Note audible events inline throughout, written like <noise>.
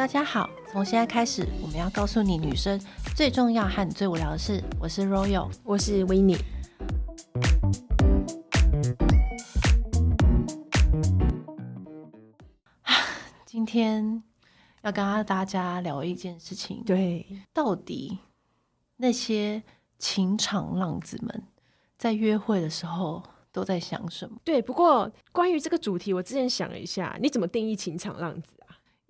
大家好，从现在开始，我们要告诉你女生最重要和最无聊的事。我是 Royal，我是 Winnie。今天要跟大家聊一件事情，对，到底那些情场浪子们在约会的时候都在想什么？对，不过关于这个主题，我之前想了一下，你怎么定义情场浪子？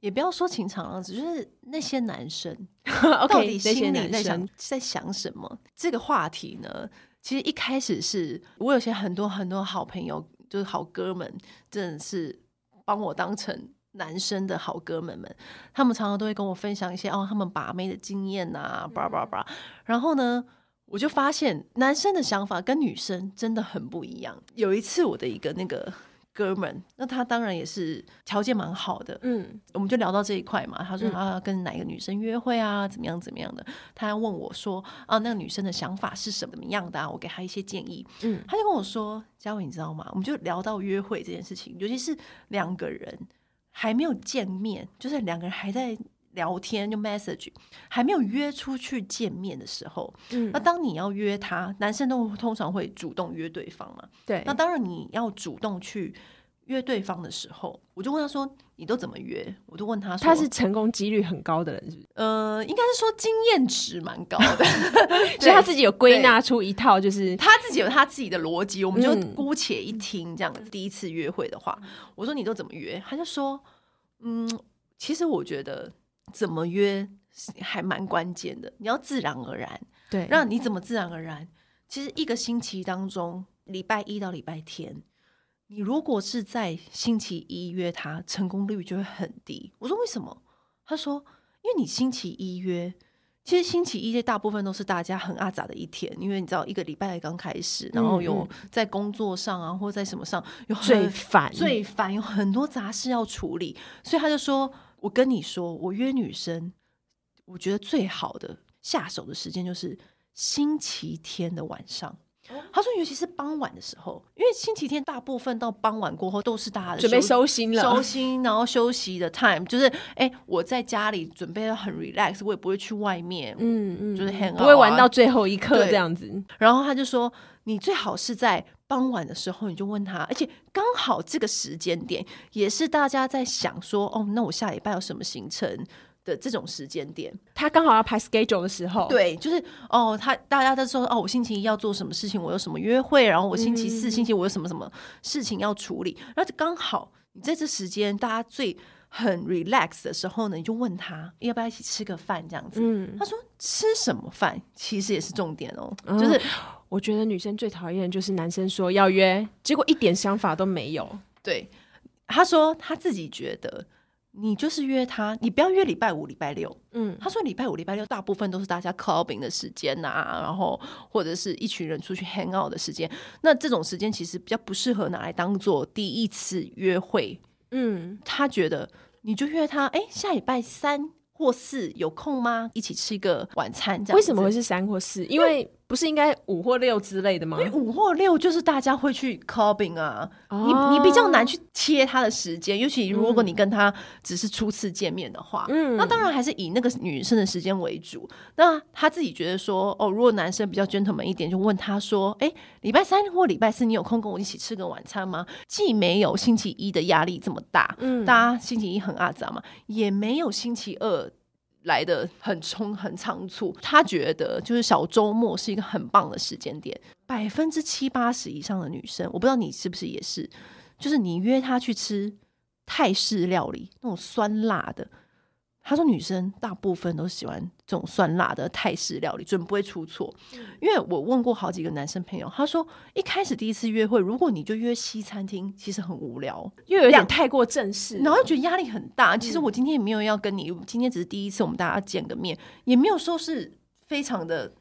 也不要说情场浪子，就是那些男生，<laughs> okay, 到底心里在想在想什么？这个话题呢，其实一开始是我有些很多很多好朋友，就是好哥们，真的是帮我当成男生的好哥们们，他们常常都会跟我分享一些哦，他们把妹的经验啊，叭叭叭。然后呢，我就发现男生的想法跟女生真的很不一样。有一次，我的一个那个。哥们，那他当然也是条件蛮好的，嗯，我们就聊到这一块嘛。他说他要跟哪个女生约会啊，怎么样怎么样的。他要问我说啊，那个女生的想法是什么样的啊？我给他一些建议。嗯，他就跟我说，嘉伟，你知道吗？我们就聊到约会这件事情，尤其是两个人还没有见面，就是两个人还在。聊天就 message 还没有约出去见面的时候，嗯，那当你要约他，男生都通常会主动约对方嘛，对。那当然你要主动去约对方的时候，我就问他说：“你都怎么约？”我就问他说：“他是成功几率很高的人是不是？”呃，应该是说经验值蛮高的，<laughs> 所 <laughs> 以他自己有归纳出一套，就是他自己有他自己的逻辑。我们就姑且一听这样子。第一次约会的话，我说：“你都怎么约？”他就说：“嗯，其实我觉得。”怎么约还蛮关键的，你要自然而然，对，让你怎么自然而然？其实一个星期当中，礼拜一到礼拜天，你如果是在星期一约他，成功率就会很低。我说为什么？他说，因为你星期一约，其实星期一这大部分都是大家很阿杂的一天，因为你知道一个礼拜刚开始，然后有在工作上啊，或者在什么上有最烦最烦，有很多杂事要处理，所以他就说。我跟你说，我约女生，我觉得最好的下手的时间就是星期天的晚上。他说，尤其是傍晚的时候，因为星期天大部分到傍晚过后都是大家的准备收心了，收心然后休息的 time，就是哎、欸，我在家里准备的很 relax，我也不会去外面，嗯嗯，就是 hang out，不会玩到最后一刻这样子。然后他就说，你最好是在。傍晚的时候，你就问他，而且刚好这个时间点也是大家在想说，哦，那我下礼拜有什么行程的这种时间点，他刚好要排 schedule 的时候，对，就是哦，他大家都说，哦，我星期一要做什么事情，我有什么约会，然后我星期四、嗯、星期五有什么什么事情要处理，然后就刚好你在这时间大家最很 relax 的时候呢，你就问他要不要一起吃个饭这样子，嗯，他说吃什么饭其实也是重点哦，嗯、就是。我觉得女生最讨厌的就是男生说要约，结果一点想法都没有。对，他说他自己觉得你就是约他，你不要约礼拜五、礼拜六。嗯，他说礼拜五、礼拜六大部分都是大家 clubbing 的时间呐、啊，然后或者是一群人出去 hang out 的时间。那这种时间其实比较不适合拿来当做第一次约会。嗯，他觉得你就约他，哎，下礼拜三或四有空吗？一起吃一个晚餐这样。为什么会是三或四？因为不是应该五或六之类的吗？因为五或六就是大家会去 clubbing 啊，哦、你你比较难去切他的时间，尤其如果你跟他只是初次见面的话，嗯，那当然还是以那个女生的时间为主。那他自己觉得说，哦，如果男生比较 gentleman 一点，就问他说，哎、欸，礼拜三或礼拜四你有空跟我一起吃个晚餐吗？既没有星期一的压力这么大，嗯，大家星期一很阿杂嘛，也没有星期二。来的很冲很仓促，他觉得就是小周末是一个很棒的时间点。百分之七八十以上的女生，我不知道你是不是也是，就是你约她去吃泰式料理，那种酸辣的。他说：“女生大部分都喜欢这种酸辣的泰式料理，准不会出错。因为我问过好几个男生朋友，他说一开始第一次约会，如果你就约西餐厅，其实很无聊，因为有点太过正式，然后又觉得压力很大。其实我今天也没有要跟你，今天只是第一次，我们大家见个面，也没有说是非常的。”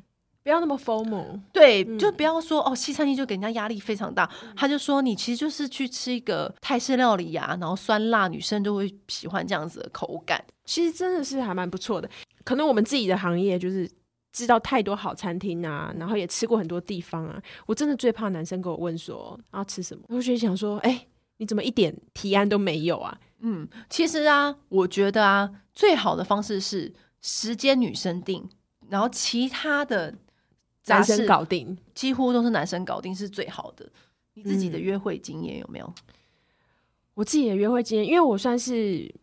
不要那么 formal，对，嗯、就不要说哦，西餐厅就给人家压力非常大。嗯、他就说，你其实就是去吃一个泰式料理呀、啊，然后酸辣，女生就会喜欢这样子的口感。其实真的是还蛮不错的。可能我们自己的行业就是知道太多好餐厅啊，然后也吃过很多地方啊。我真的最怕男生跟我问说要吃什么，我就想说，哎、欸，你怎么一点提案都没有啊？嗯，其实啊，我觉得啊，最好的方式是时间女生定，然后其他的男生搞定，几乎都是男生搞定是最好的。你自己的约会经验有没有？嗯，我自己的约会经验，因为我算是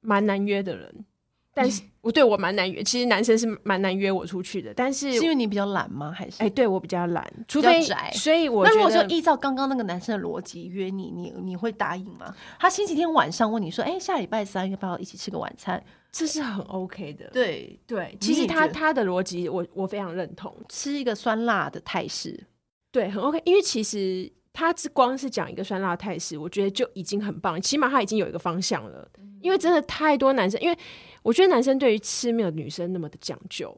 蛮难约的人。但是 <laughs> 我对我蛮难约，其实男生是蛮难约我出去的。但是是因为你比较懒吗？还是哎，对我比较懒，除非宅。所以我那如果说依照刚刚那个男生的逻辑约你，你你会答应吗？他星期天晚上问你说：“哎，下礼拜三要不要一起吃个晚餐？”这是很 OK 的。对对，其实他他的逻辑我我非常认同，吃一个酸辣的泰式，对，很 OK。因为其实他只光是讲一个酸辣泰式，我觉得就已经很棒，起码他已经有一个方向了。因为真的太多男生，因为。我觉得男生对于吃没有女生那么的讲究，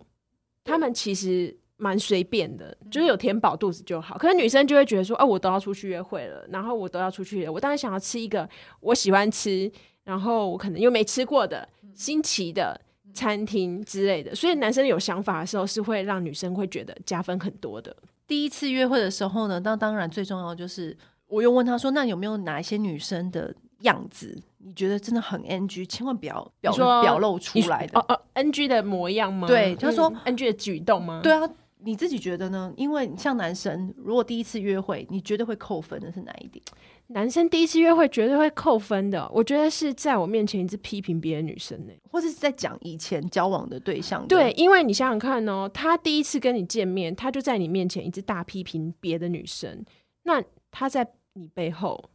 他们其实蛮随便的，就是有填饱肚子就好。可是女生就会觉得说，哦，我都要出去约会了，然后我都要出去了，我当然想要吃一个我喜欢吃，然后我可能又没吃过的新奇的餐厅之类的。所以男生有想法的时候，是会让女生会觉得加分很多的。第一次约会的时候呢，那当然最重要就是，我又问他说，那有没有哪一些女生的样子？你觉得真的很 NG，千万不要表表露出来的哦哦，NG 的模样吗？对，他说 NG 的举动吗？对啊，你自己觉得呢？因为像男生，如果第一次约会，你绝对会扣分的是哪一点？男生第一次约会绝对会扣分的，我觉得是在我面前一直批评别的女生呢，或者是在讲以前交往的对象。对，因为你想想看哦，他第一次跟你见面，他就在你面前一直大批评别的女生，那他在你背后，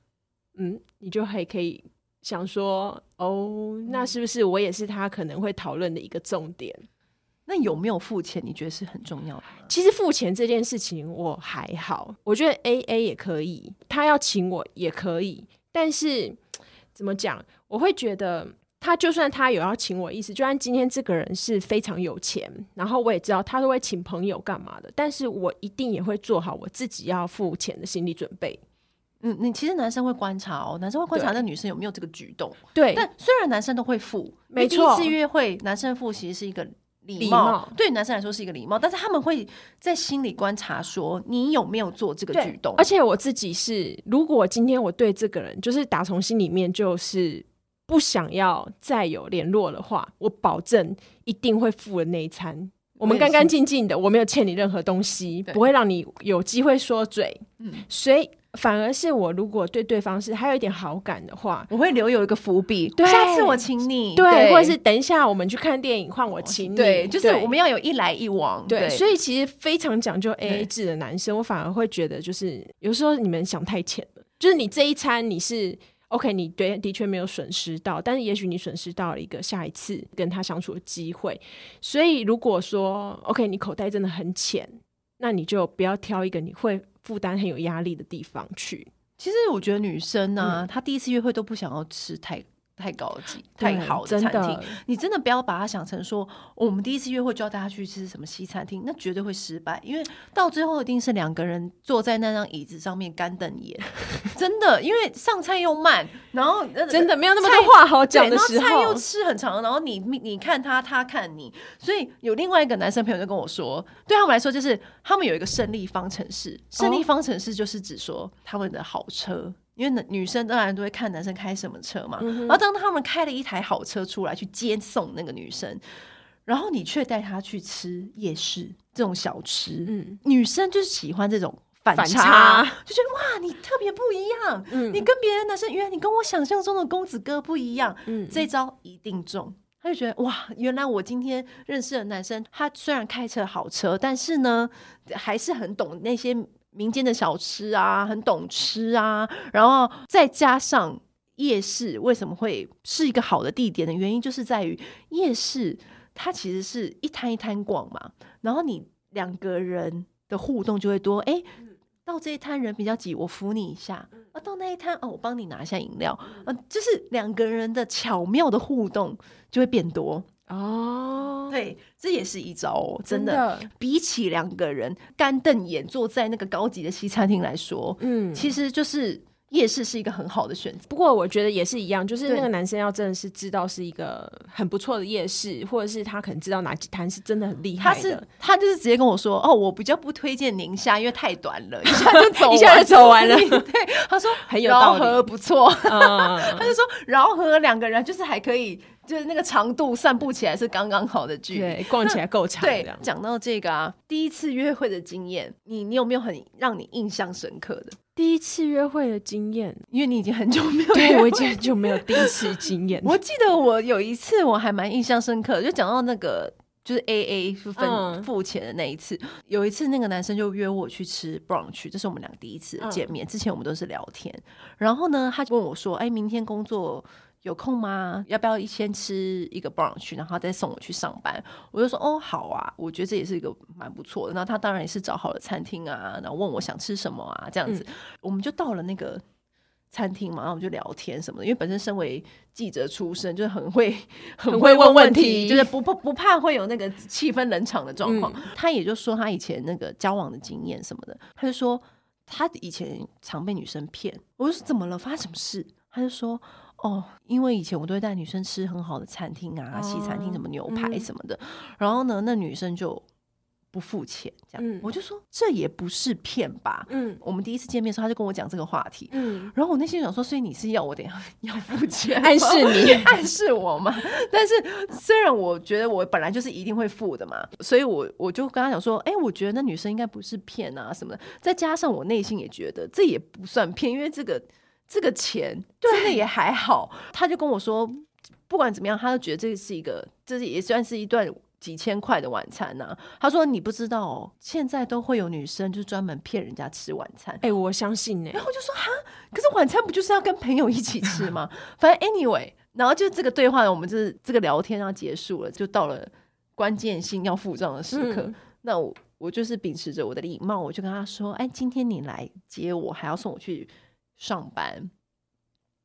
嗯，你就还可以。想说哦，那是不是我也是他可能会讨论的一个重点？那有没有付钱？你觉得是很重要的？其实付钱这件事情我还好，我觉得 AA 也可以，他要请我也可以。但是怎么讲？我会觉得他就算他有要请我意思，就算今天这个人是非常有钱，然后我也知道他都会请朋友干嘛的，但是我一定也会做好我自己要付钱的心理准备。嗯，你其实男生会观察哦，男生会观察那女生有没有这个举动。对，但虽然男生都会付，没错，第一次约会男生付其实是一个礼貌，对男生来说是一个礼貌，但是他们会在心里观察说你有没有做这个举动。而且我自己是，如果今天我对这个人就是打从心里面就是不想要再有联络的话，我保证一定会付了那一餐。我们干干净净的，我没有欠你任何东西，不会让你有机会说嘴。嗯，所以。反而是我，如果对对方是还有一点好感的话，我会留有一个伏笔。对，下次我请你，对，对，或者是等一下我们去看电影，换我请你。对，就是我们要有一来一往。对，对，所以其实非常讲究 AA 制的男生，我反而会觉得，就是有时候你们想太浅了。就是你这一餐你是 OK，你对的确没有损失到，但是也许你损失到了一个下一次跟他相处的机会。所以如果说 OK，你口袋真的很浅，那你就不要挑一个你会。负担很有压力的地方去。其实我觉得女生呢、啊，嗯、她第一次约会都不想要吃太。太高级、太好的餐厅，你真的不要把它想成说，我们第一次约会就要带他去吃什么西餐厅，那绝对会失败，因为到最后一定是两个人坐在那张椅子上面干瞪眼，<laughs> 真的，因为上菜又慢，然后真的没有那么多话好讲的时候，菜又吃很长，然后你你看他，他看你，所以有另外一个男生朋友就跟我说，对他们来说就是他们有一个胜利方程式，胜利方程式就是指说他们的好车。因为女生当然都会看男生开什么车嘛，嗯、然后当他们开了一台好车出来去接送那个女生，然后你却带她去吃夜市这种小吃，嗯、女生就是喜欢这种反差，反差就觉得哇，你特别不一样，嗯、你跟别的男生原来你跟我想象中的公子哥不一样，嗯、这招一定中，他就觉得哇，原来我今天认识的男生，他虽然开车好车，但是呢，还是很懂那些。民间的小吃啊，很懂吃啊，然后再加上夜市，为什么会是一个好的地点的原因，就是在于夜市它其实是一摊一摊逛嘛，然后你两个人的互动就会多。哎，到这一摊人比较挤，我扶你一下；啊，到那一摊哦，我帮你拿一下饮料。啊，就是两个人的巧妙的互动就会变多。哦，对，这也是一招哦，真的。真的比起两个人干瞪眼坐在那个高级的西餐厅来说，嗯，其实就是夜市是一个很好的选择。不过我觉得也是一样，就是那个男生要真的是知道是一个很不错的夜市，或者是他可能知道哪几摊是真的很厉害的。他是他就是直接跟我说：“哦，我比较不推荐宁夏，因为太短了，一下就 <laughs> 走，一下就走完了。<laughs> ”对，他说 <laughs> 很有道理，饶河不错。嗯、他就说饶河两个人就是还可以。就是那个长度散步起来是刚刚好的距离，对，逛起来够长。对，讲到这个啊，第一次约会的经验，你你有没有很让你印象深刻的第一次约会的经验？因为你已经很久没有，<laughs> 对，我已经很久没有第一次经验。我记得我有一次我还蛮印象深刻，就讲到那个就是 A A 分付钱的那一次，嗯，有一次那个男生就约我去吃 brunch，这是我们俩第一次见面，嗯，之前我们都是聊天，然后呢，他就问我说：“哎，明天工作。”有空吗？要不要一先吃一个 brunch，然后再送我去上班？我就说哦，好啊，我觉得这也是一个蛮不错的。那他当然也是找好了餐厅啊，然后问我想吃什么啊，这样子，嗯、我们就到了那个餐厅嘛，然后我们就聊天什么的。因为本身身为记者出身，就是 <laughs> 很会很会问问题，就是不不不怕会有那个气氛冷场的状况。嗯、他也就说他以前那个交往的经验什么的，他就说他以前常被女生骗。我就说怎么了？发生什么事？他就说。哦，因为以前我都会带女生吃很好的餐厅啊，西餐厅什么牛排什么的，嗯、然后呢，那女生就不付钱，这样，嗯、我就说这也不是骗吧？嗯，我们第一次见面的时候，他就跟我讲这个话题，嗯，然后我内心想说，所以你是要我等下要付钱，<laughs> 暗示你，<laughs> 暗示我吗？但是虽然我觉得我本来就是一定会付的嘛，所以我我就跟他讲说，哎，我觉得那女生应该不是骗啊什么的，再加上我内心也觉得这也不算骗，因为这个。这个钱真的也还好，他就跟我说，不管怎么样，他都觉得这是一个，这是也算是一段几千块的晚餐呐、啊。他说你不知道哦，现在都会有女生就专门骗人家吃晚餐。哎、欸，我相信呢。然后我就说哈，可是晚餐不就是要跟朋友一起吃吗？反正 anyway，然后就这个对话，我们就是这个聊天要结束了，就到了关键性要付账的时刻。嗯、那我我就是秉持着我的礼貌，我就跟他说，哎，今天你来接我，还要送我去。上班，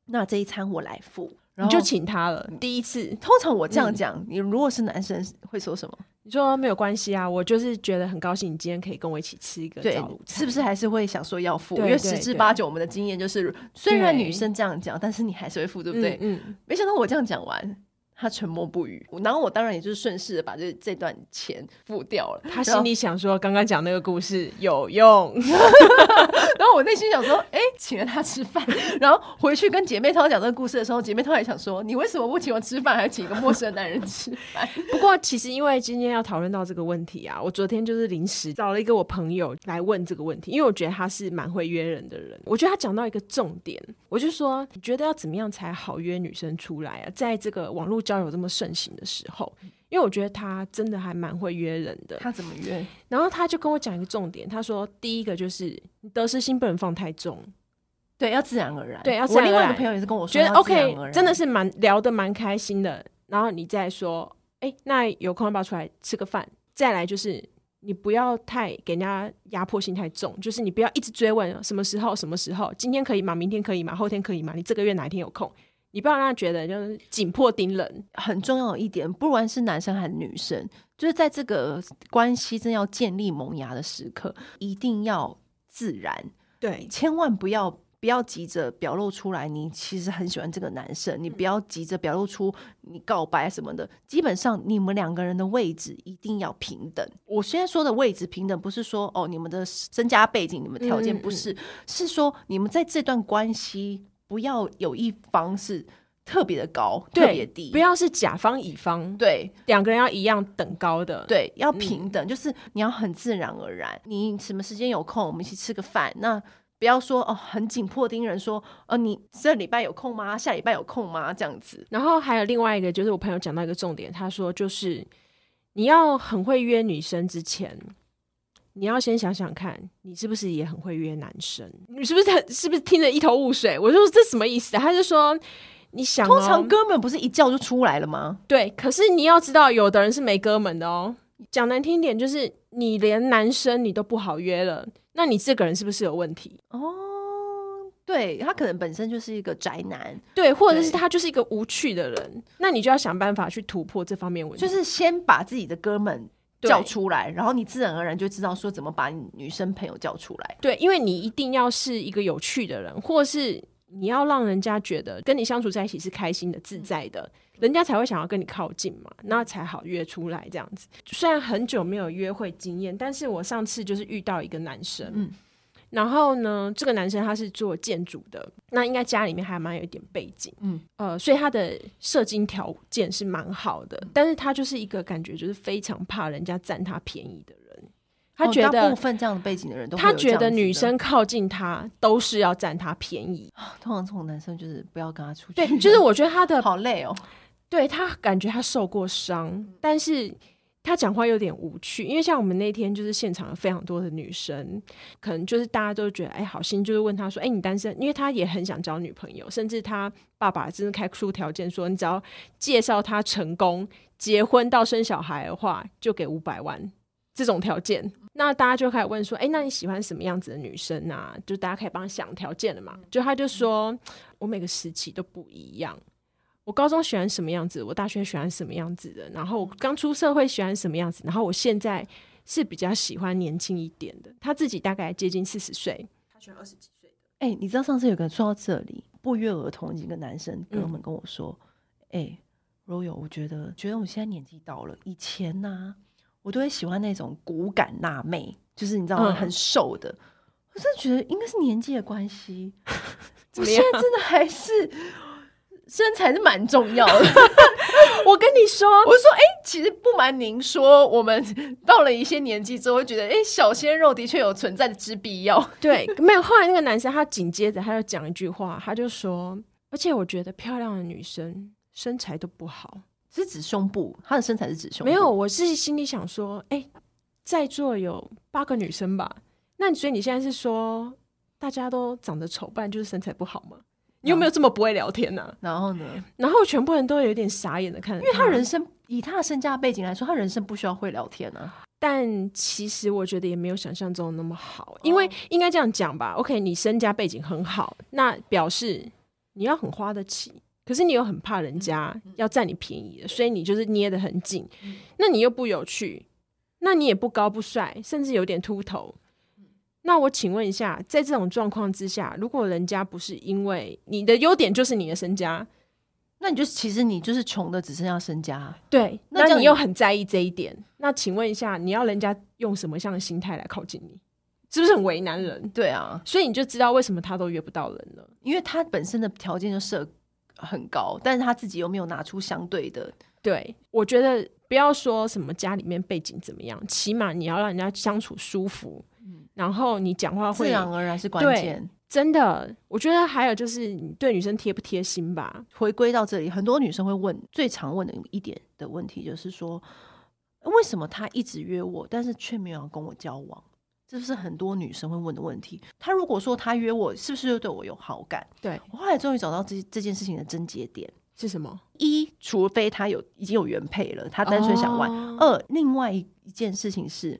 那这一餐我来付，然后你就请他了。第一次，通常我这样讲，嗯、你如果是男生会说什么？你说没有关系啊，我就是觉得很高兴，你今天可以跟我一起吃一个早午餐，是不是还是会想说要付？对因为十之八九我们的经验就是，虽然女生这样讲，但是你还是会付，对不对？嗯，嗯没想到我这样讲完。他沉默不语，然后我当然也就是顺势的把这这段钱付掉了。他心里想说，刚刚讲那个故事有用，<laughs> 然后我内心想说，哎、欸，请了他吃饭，然后回去跟姐妹淘讲这个故事的时候，姐妹淘也想说，你为什么不请我吃饭，还请一个陌生的男人吃饭？<laughs> 不过其实因为今天要讨论到这个问题啊，我昨天就是临时找了一个我朋友来问这个问题，因为我觉得他是蛮会约人的人，我觉得他讲到一个重点，我就说，你觉得要怎么样才好约女生出来啊？在这个网络。交友这么盛行的时候，因为我觉得他真的还蛮会约人的。他怎么约？然后他就跟我讲一个重点，他说第一个就是你得失心不能放太重，对，要自然而然。对，要自然而然。我另外一个朋友也是跟我说，觉得 OK，真的是蛮聊得蛮开心的。然后你再说，哎，那有空要不要出来吃个饭？再来就是你不要太给人家压迫性太重，就是你不要一直追问什么时候、什么时候，今天可以吗？明天可以吗？后天可以吗？你这个月哪一天有空？你不要让他觉得就是紧迫盯人。很重要的一点，不管是男生还是女生，就是在这个关系正要建立萌芽的时刻，一定要自然。对，千万不要不要急着表露出来，你其实很喜欢这个男生。你不要急着表露出你告白什么的。基本上，你们两个人的位置一定要平等。我现在说的位置平等，不是说哦，你们的身家背景、你们条件不是，嗯嗯，是说你们在这段关系。不要有一方是特别的高，特别低，不要是甲方乙方，对，两个人要一样等高的，对，要平等，嗯、就是你要很自然而然。你什么时间有空，我们一起吃个饭。那不要说哦，很紧迫盯人，说哦，你这礼拜有空吗？下礼拜有空吗？这样子。然后还有另外一个，就是我朋友讲到一个重点，他说就是你要很会约女生之前。你要先想想看，你是不是也很会约男生？你是不是很是不是听得一头雾水？我就说这什么意思？他就说你想、哦，通常哥们不是一叫就出来了吗？对，可是你要知道，有的人是没哥们的哦。讲难听点，就是你连男生你都不好约了，那你这个人是不是有问题？哦，对，他可能本身就是一个宅男，对，或者是他就是一个无趣的人，那你就要想办法去突破这方面问题，就是先把自己的哥们。叫出来，然后你自然而然就知道说怎么把你女生朋友叫出来。对，因为你一定要是一个有趣的人，或是你要让人家觉得跟你相处在一起是开心的、自在的，嗯、人家才会想要跟你靠近嘛，那才好约出来这样子。虽然很久没有约会经验，但是我上次就是遇到一个男生。嗯然后呢，这个男生他是做建筑的，那应该家里面还蛮有一点背景，嗯，呃，所以他的射精条件是蛮好的，但是他就是一个感觉就是非常怕人家占他便宜的人，他觉得、哦、大部分这样的背景的人都他觉得女生靠近他都是要占他便宜，通常这种男生就是不要跟他出去，对，就是我觉得他的好累哦，对，他感觉他受过伤，但是。他讲话有点无趣，因为像我们那天就是现场有非常多的女生，可能就是大家都觉得哎好心，就是问他说哎你单身？因为他也很想交女朋友，甚至他爸爸真的开出条件说，你只要介绍他成功结婚到生小孩的话，就给五百万这种条件。那大家就开始问说，哎那你喜欢什么样子的女生啊？就大家可以帮想条件了嘛？就他就说我每个时期都不一样。我高中喜欢什么样子，我大学喜欢什么样子的，然后我刚出社会喜欢什么样子，然后我现在是比较喜欢年轻一点的。他自己大概接近四十岁，他喜欢二十几岁的。哎、欸，你知道上次有个人说到这里，不约而同几个男生哥们跟我说：“哎、嗯，若有、欸，我觉得觉得我现在年纪到了，以前呢、啊，我都会喜欢那种骨感辣妹，就是你知道吗？嗯、很瘦的。我真的觉得应该是年纪的关系，<laughs> 我现在真的还是。”身材是蛮重要的，<laughs> 我跟你说，我说，哎、欸，其实不瞒您说，我们到了一些年纪之后，会觉得，哎、欸，小鲜肉的确有存在的之必要。<laughs> 对，没有。后来那个男生，他紧接着他就讲一句话，他就说，而且我觉得漂亮的女生身材都不好，是指胸部，她的身材是指胸部。没有，我是心里想说，哎、欸，在座有八个女生吧？那所以你现在是说大家都长得丑，不然就是身材不好吗？你有没有这么不会聊天呢、啊？然后呢？然后全部人都有点傻眼的看，因为他人生以他的身家背景来说，他人生不需要会聊天啊。但其实我觉得也没有想象中那么好，因为应该这样讲吧。OK，你身家背景很好，那表示你要很花得起，可是你又很怕人家要占你便宜的，所以你就是捏得很紧。那你又不有趣，那你也不高不帅，甚至有点秃头。那我请问一下，在这种状况之下，如果人家不是因为你的优点就是你的身家，那你就其实你就是穷的只剩下身家。对，那你又很在意这一点。那请问一下，你要人家用什么样的心态来靠近你？是不是很为难人？对啊，所以你就知道为什么他都约不到人了，因为他本身的条件就设很高，但是他自己又没有拿出相对的。对，我觉得不要说什么家里面背景怎么样，起码你要让人家相处舒服。然后你讲话会自然而然是关键，真的。我觉得还有就是你对女生贴不贴心吧。回归到这里，很多女生会问最常问的一点的问题，就是说为什么他一直约我，但是却没有要跟我交往？这是很多女生会问的问题。他如果说他约我，是不是又对我有好感？对，我后来终于找到这这件事情的症结点是什么？一，除非他有已经有原配了，他单纯想玩；哦、二，另外一一件事情是，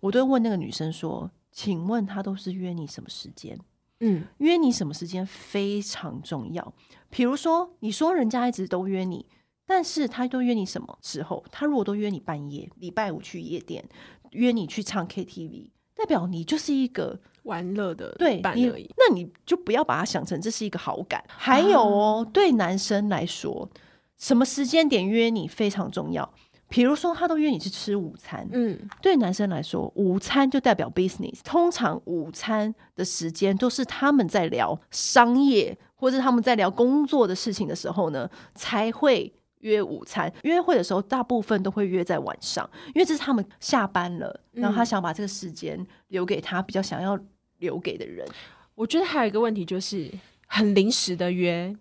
我都会问那个女生说。请问他都是约你什么时间？嗯，约你什么时间非常重要。比如说，你说人家一直都约你，但是他都约你什么时候？他如果都约你半夜，礼拜五去夜店，约你去唱 KTV，代表你就是一个玩乐的对伴而已。那你就不要把它想成这是一个好感。还有哦，对男生来说，什么时间点约你非常重要。比如说，他都约你去吃午餐，嗯，对男生来说，午餐就代表 business。通常午餐的时间都是他们在聊商业或者他们在聊工作的事情的时候呢，才会约午餐。约会的时候，大部分都会约在晚上，因为这是他们下班了，然后他想把这个时间留给他比较想要留给的人。我觉得还有一个问题就是很临时的约。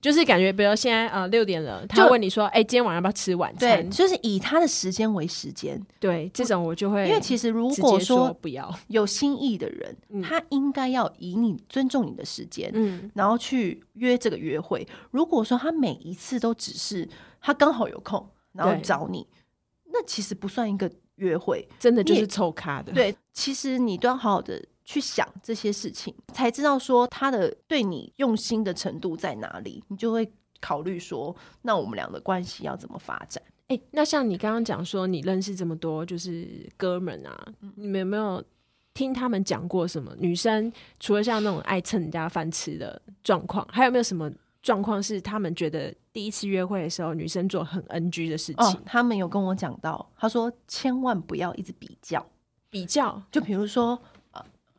就是感觉，比如现在呃六点了，他问你说：“哎、欸，今天晚上要不要吃晚餐？”对，就是以他的时间为时间。对，这种我就会，因为其实如果说不要有心意的人，嗯、他应该要以你尊重你的时间，嗯，然后去约这个约会。如果说他每一次都只是他刚好有空，然后找你，那其实不算一个约会，真的就是凑咖的。对，其实你都要好好的。去想这些事情，才知道说他的对你用心的程度在哪里，你就会考虑说，那我们俩的关系要怎么发展？哎、欸，那像你刚刚讲说，你认识这么多就是哥们啊，嗯、你们有没有听他们讲过什么？女生除了像那种爱蹭人家饭吃的状况，还有没有什么状况是他们觉得第一次约会的时候女生做很 NG 的事情？哦、他们有跟我讲到，他说千万不要一直比较，比较就比如说，呃，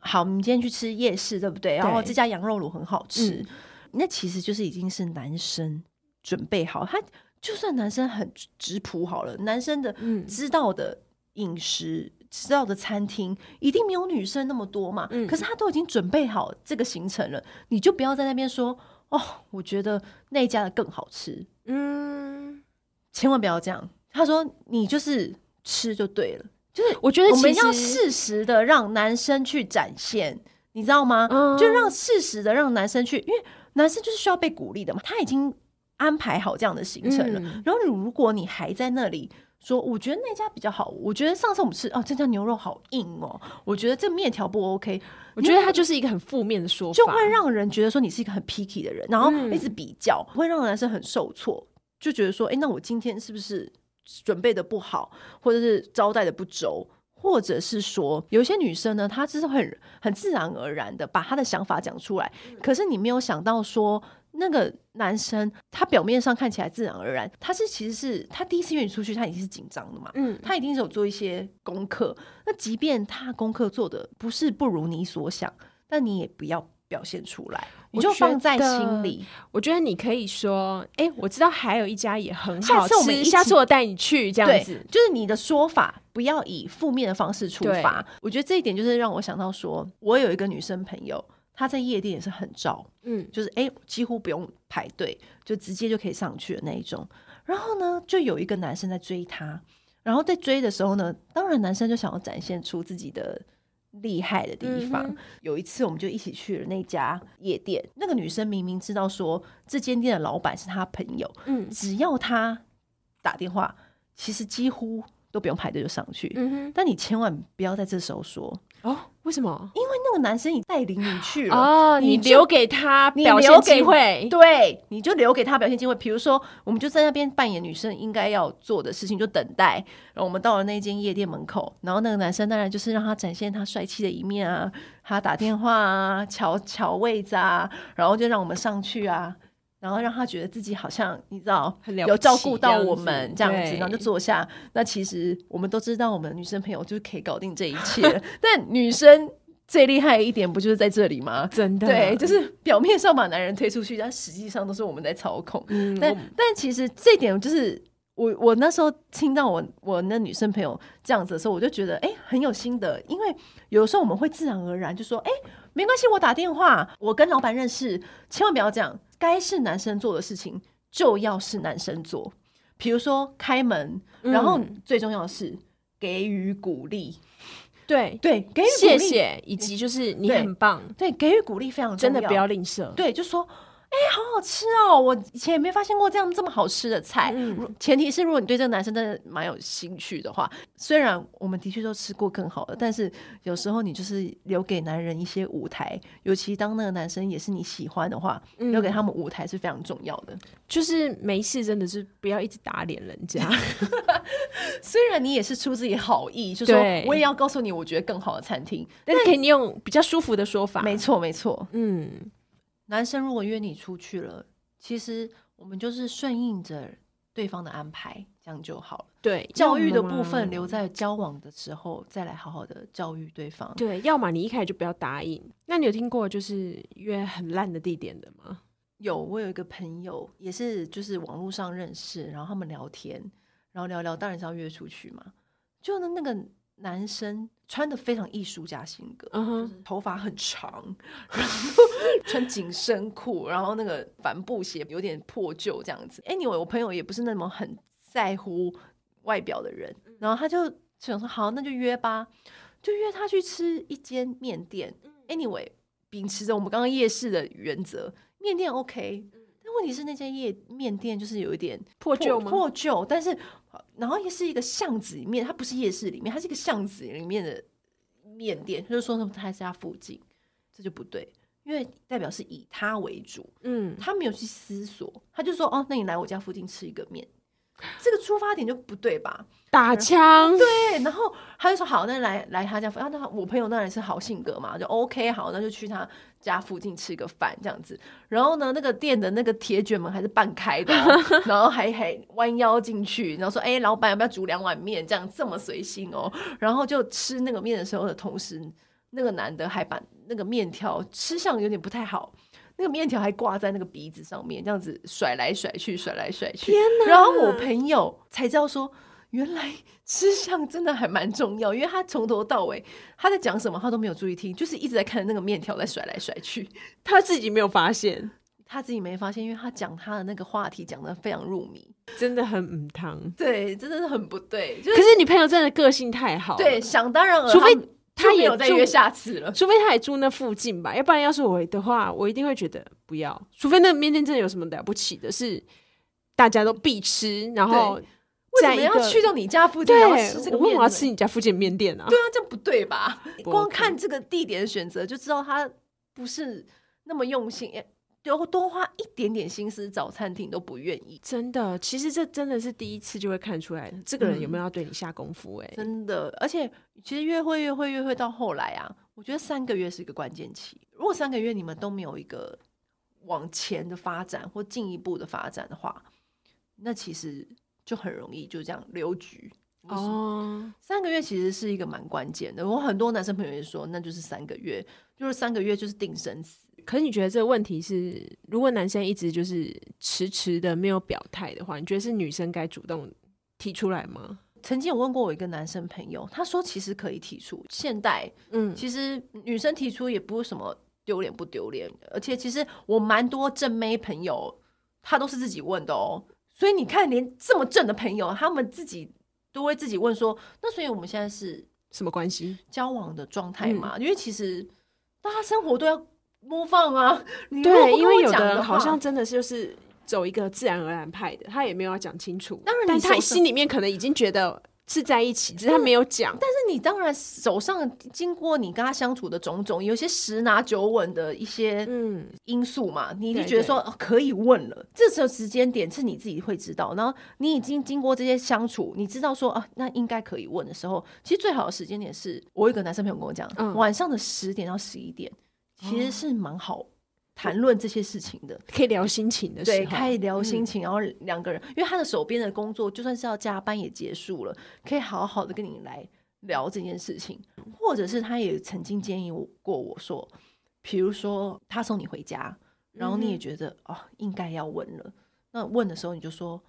好，我们今天去吃夜市，对不对？然后这家羊肉卤很好吃。嗯那其实就是已经是男生准备好，他就算男生很质朴好了，男生的知道的饮食、嗯、知道的餐厅一定没有女生那么多嘛。嗯、可是他都已经准备好这个行程了，你就不要在那边说哦，我觉得那一家的更好吃。嗯，千万不要这样。他说你就是吃就对了，就是我觉得我们要适时的让男生去展现，你知道吗？嗯、就让适时的让男生去，因为。男生就是需要被鼓励的嘛，他已经安排好这样的行程了。嗯、然后如果你还在那里说，我觉得那家比较好，我觉得上次我们吃哦，这家牛肉好硬哦，我觉得这面条不 OK，我觉得他就是一个很负面的说法，就会让人觉得说你是一个很 picky 的人，然后一直比较，嗯、会让男生很受挫，就觉得说，哎，那我今天是不是准备的不好，或者是招待的不周？或者是说，有些女生呢，她就是很很自然而然的把她的想法讲出来。可是你没有想到说，那个男生他表面上看起来自然而然，他是其实是他第一次约你出去，他已经是紧张的嘛。嗯，他一定是有做一些功课。那即便他功课做的不是不如你所想，但你也不要。表现出来，你就放在心里。我觉得你可以说：“哎、欸，我知道还有一家也很好吃，下次我们下次我带你去。”这样子，就是你的说法不要以负面的方式出发。我觉得这一点就是让我想到说，我有一个女生朋友，她在夜店也是很招，嗯，就是哎、欸，几乎不用排队，就直接就可以上去的那一种。然后呢，就有一个男生在追她，然后在追的时候呢，当然男生就想要展现出自己的。厉害的地方，嗯、有一次我们就一起去了那家夜店。那个女生明明知道说这间店的老板是她朋友，嗯，只要她打电话，其实几乎都不用排队就上去。嗯哼，但你千万不要在这时候说哦。为什么？因为那个男生已带领你去了哦，你留给他表现机会，对，你就留给他表现机会。比如说，我们就在那边扮演女生应该要做的事情，就等待。然后我们到了那间夜店门口，然后那个男生当然就是让他展现他帅气的一面啊，他打电话啊，瞧瞧位子啊，然后就让我们上去啊。然后让他觉得自己好像你知道有照顾到我们这样子，然后就坐下。那其实我们都知道，我们女生朋友就是可以搞定这一切。但女生最厉害的一点不就是在这里吗？真的，对，就是表面上把男人推出去，但实际上都是我们在操控。嗯、但但其实这一点就是我我那时候听到我我那女生朋友这样子的时候，我就觉得哎、欸、很有心得，因为有时候我们会自然而然就说哎、欸、没关系，我打电话，我跟老板认识，千万不要这样。该是男生做的事情就要是男生做，比如说开门，嗯、然后最重要的是给予鼓励，对。对，给予谢谢，以及就是你很棒，对，对，给予鼓励非常重要，真的不要吝啬，对，就说。哎、欸，好好吃哦！我以前也没发现过这样这么好吃的菜。嗯、前提是如果你对这个男生真的蛮有兴趣的话，虽然我们的确都吃过更好的，但是有时候你就是留给男人一些舞台，尤其当那个男生也是你喜欢的话，嗯、留给他们舞台是非常重要的。就是没事，真的是不要一直打脸人家。<laughs> <laughs> 虽然你也是出自己好意，就说我也要告诉你，我觉得更好的餐厅，但是可以用比较舒服的说法。没错，没错，嗯。男生如果约你出去了，其实我们就是顺应着对方的安排，这样就好了。对，教育的部分留在交往的时候再来好好的教育对方。对，要么你一开始就不要答应。那你有听过就是约很烂的地点的吗？有，我有一个朋友也是，就是网络上认识，然后他们聊天，然后聊聊，当然是要约出去嘛。就那那个。男生穿的非常艺术家性格，uh huh. 就是头发很长，<laughs> 然后穿紧身裤，然后那个帆布鞋有点破旧这样子。Anyway，我朋友也不是那么很在乎外表的人，然后他就想说好，那就约吧，就约他去吃一间面店。Anyway，秉持着我们刚刚夜市的原则，面店 OK，但问题是那间夜面店就是有一点破旧吗？破旧，但是。然后也是一个巷子里面，它不是夜市里面，它是一个巷子里面的面店。就是说什么他在家附近，这就不对，因为代表是以他为主，嗯，他没有去思索，他就说哦，那你来我家附近吃一个面，这个出发点就不对吧？打枪，对，然后他就说好，那来来他家，啊，那我朋友当然是好性格嘛，就 OK，好，那就去他家附近吃个饭这样子。然后呢，那个店的那个铁卷门还是半开的，<laughs> 然后还还弯腰进去，然后说，哎、欸，老板要不要煮两碗面？这样这么随性哦。然后就吃那个面的时候的同时，那个男的还把那个面条吃相有点不太好。那个面条还挂在那个鼻子上面，这样子甩来甩去，甩来甩去。天哪！然后我朋友才知道说，原来吃相真的还蛮重要，因为他从头到尾他在讲什么，他都没有注意听，就是一直在看那个面条在甩来甩去。他自己没有发现，他自己没发现，因为他讲他的那个话题讲得非常入迷，真的很母汤。对，真的是很不对。就是、可是你朋友真的个性太好，对，想当然尔，除非。他也有在约下次了，除非他也住那附近吧，要不然要是我的话，我一定会觉得不要。除非那个面店真的有什么了不起的，是大家都必吃，然后为什么要去到你家附近要吃这个面？我为什么要吃你家附近面店啊？对啊，这不对吧？光看这个地点的选择就知道他不是那么用心。多多花一点点心思找餐厅都不愿意，真的。其实这真的是第一次就会看出来，这个人有没有要对你下功夫、欸？哎、嗯，真的。而且其实约会约会约会到后来啊，我觉得三个月是一个关键期。如果三个月你们都没有一个往前的发展或进一步的发展的话，那其实就很容易就这样留局。哦，三个月其实是一个蛮关键的。我很多男生朋友也说，那就是三个月，就是三个月就是定生死。可是你觉得这个问题是，如果男生一直就是迟迟的没有表态的话，你觉得是女生该主动提出来吗？曾经有问过我一个男生朋友，他说其实可以提出。现代，嗯，其实女生提出也不是什么丢脸不丢脸，而且其实我蛮多正妹朋友，他都是自己问的哦。所以你看，连这么正的朋友，他们自己都会自己问说，那所以我们现在是什么关系？交往的状态嘛？嗯，因为其实大家生活都要。模仿啊，<laughs> 对，因为有的人好像真的是就是走一个自然而然派的，他也没有要讲清楚。当然，但他心里面可能已经觉得是在一起，只是他没有讲。但是你当然手上经过你跟他相处的种种，有些十拿九稳的一些嗯因素嘛，你就觉得说可以问了。这时候时间点是你自己会知道，然后你已经经过这些相处，你知道说啊，那应该可以问的时候，其实最好的时间点是我有一个男生朋友跟我讲，嗯、晚上的十点到十一点。其实是蛮好谈论这些事情的，可以聊心情的时候，对，可以聊心情。嗯、然后两个人，因为他的手边的工作就算是要加班也结束了，可以好好的跟你来聊这件事情。或者是他也曾经建议过我说，比如说他送你回家，然后你也觉得、嗯、哦应该要问了，那问的时候你就说，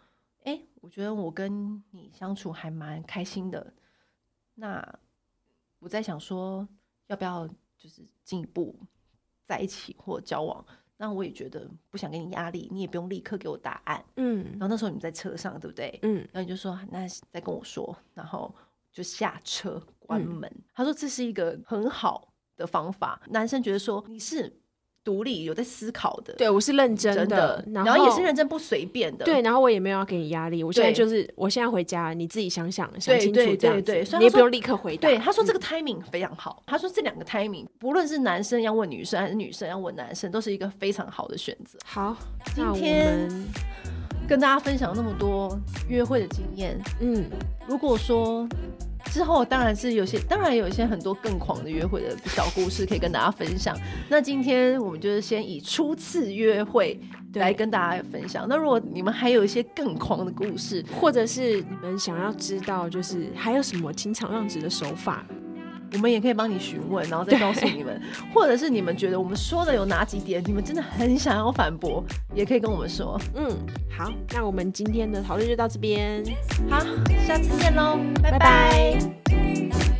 哎，我觉得我跟你相处还蛮开心的，那我在想说要不要就是进一步。在一起或交往，那我也觉得不想给你压力，你也不用立刻给我答案。嗯，然后那时候你们在车上，对不对？嗯，然后你就说那再跟我说，然后就下车关门。嗯，他说这是一个很好的方法，男生觉得说你是。独立有在思考的，对我是认真的，真的然后，然后也是认真不随便的，对，然后我也没有要给你压力，我现在就是我现在回家，你自己想想想清楚这样子，对你也不用立刻回答。对，他说这个 timing 非常好，嗯、他说这两个 timing 不论是男生要问女生还是女生要问男生，都是一个非常好的选择。好，今天跟大家分享那么多约会的经验，嗯，如果说。之后当然是有些，当然有一些很多更狂的约会的小故事可以跟大家分享。那今天我们就是先以初次约会来跟大家分享。那如果你们还有一些更狂的故事，或者是你们想要知道，就是还有什么情场浪子的手法，我们也可以帮你询问，然后再告诉你们。或者是你们觉得我们说的有哪几点，你们真的很想要反驳，也可以跟我们说。嗯，好，那我们今天的讨论就到这边。好，下次见喽，拜拜。拜拜。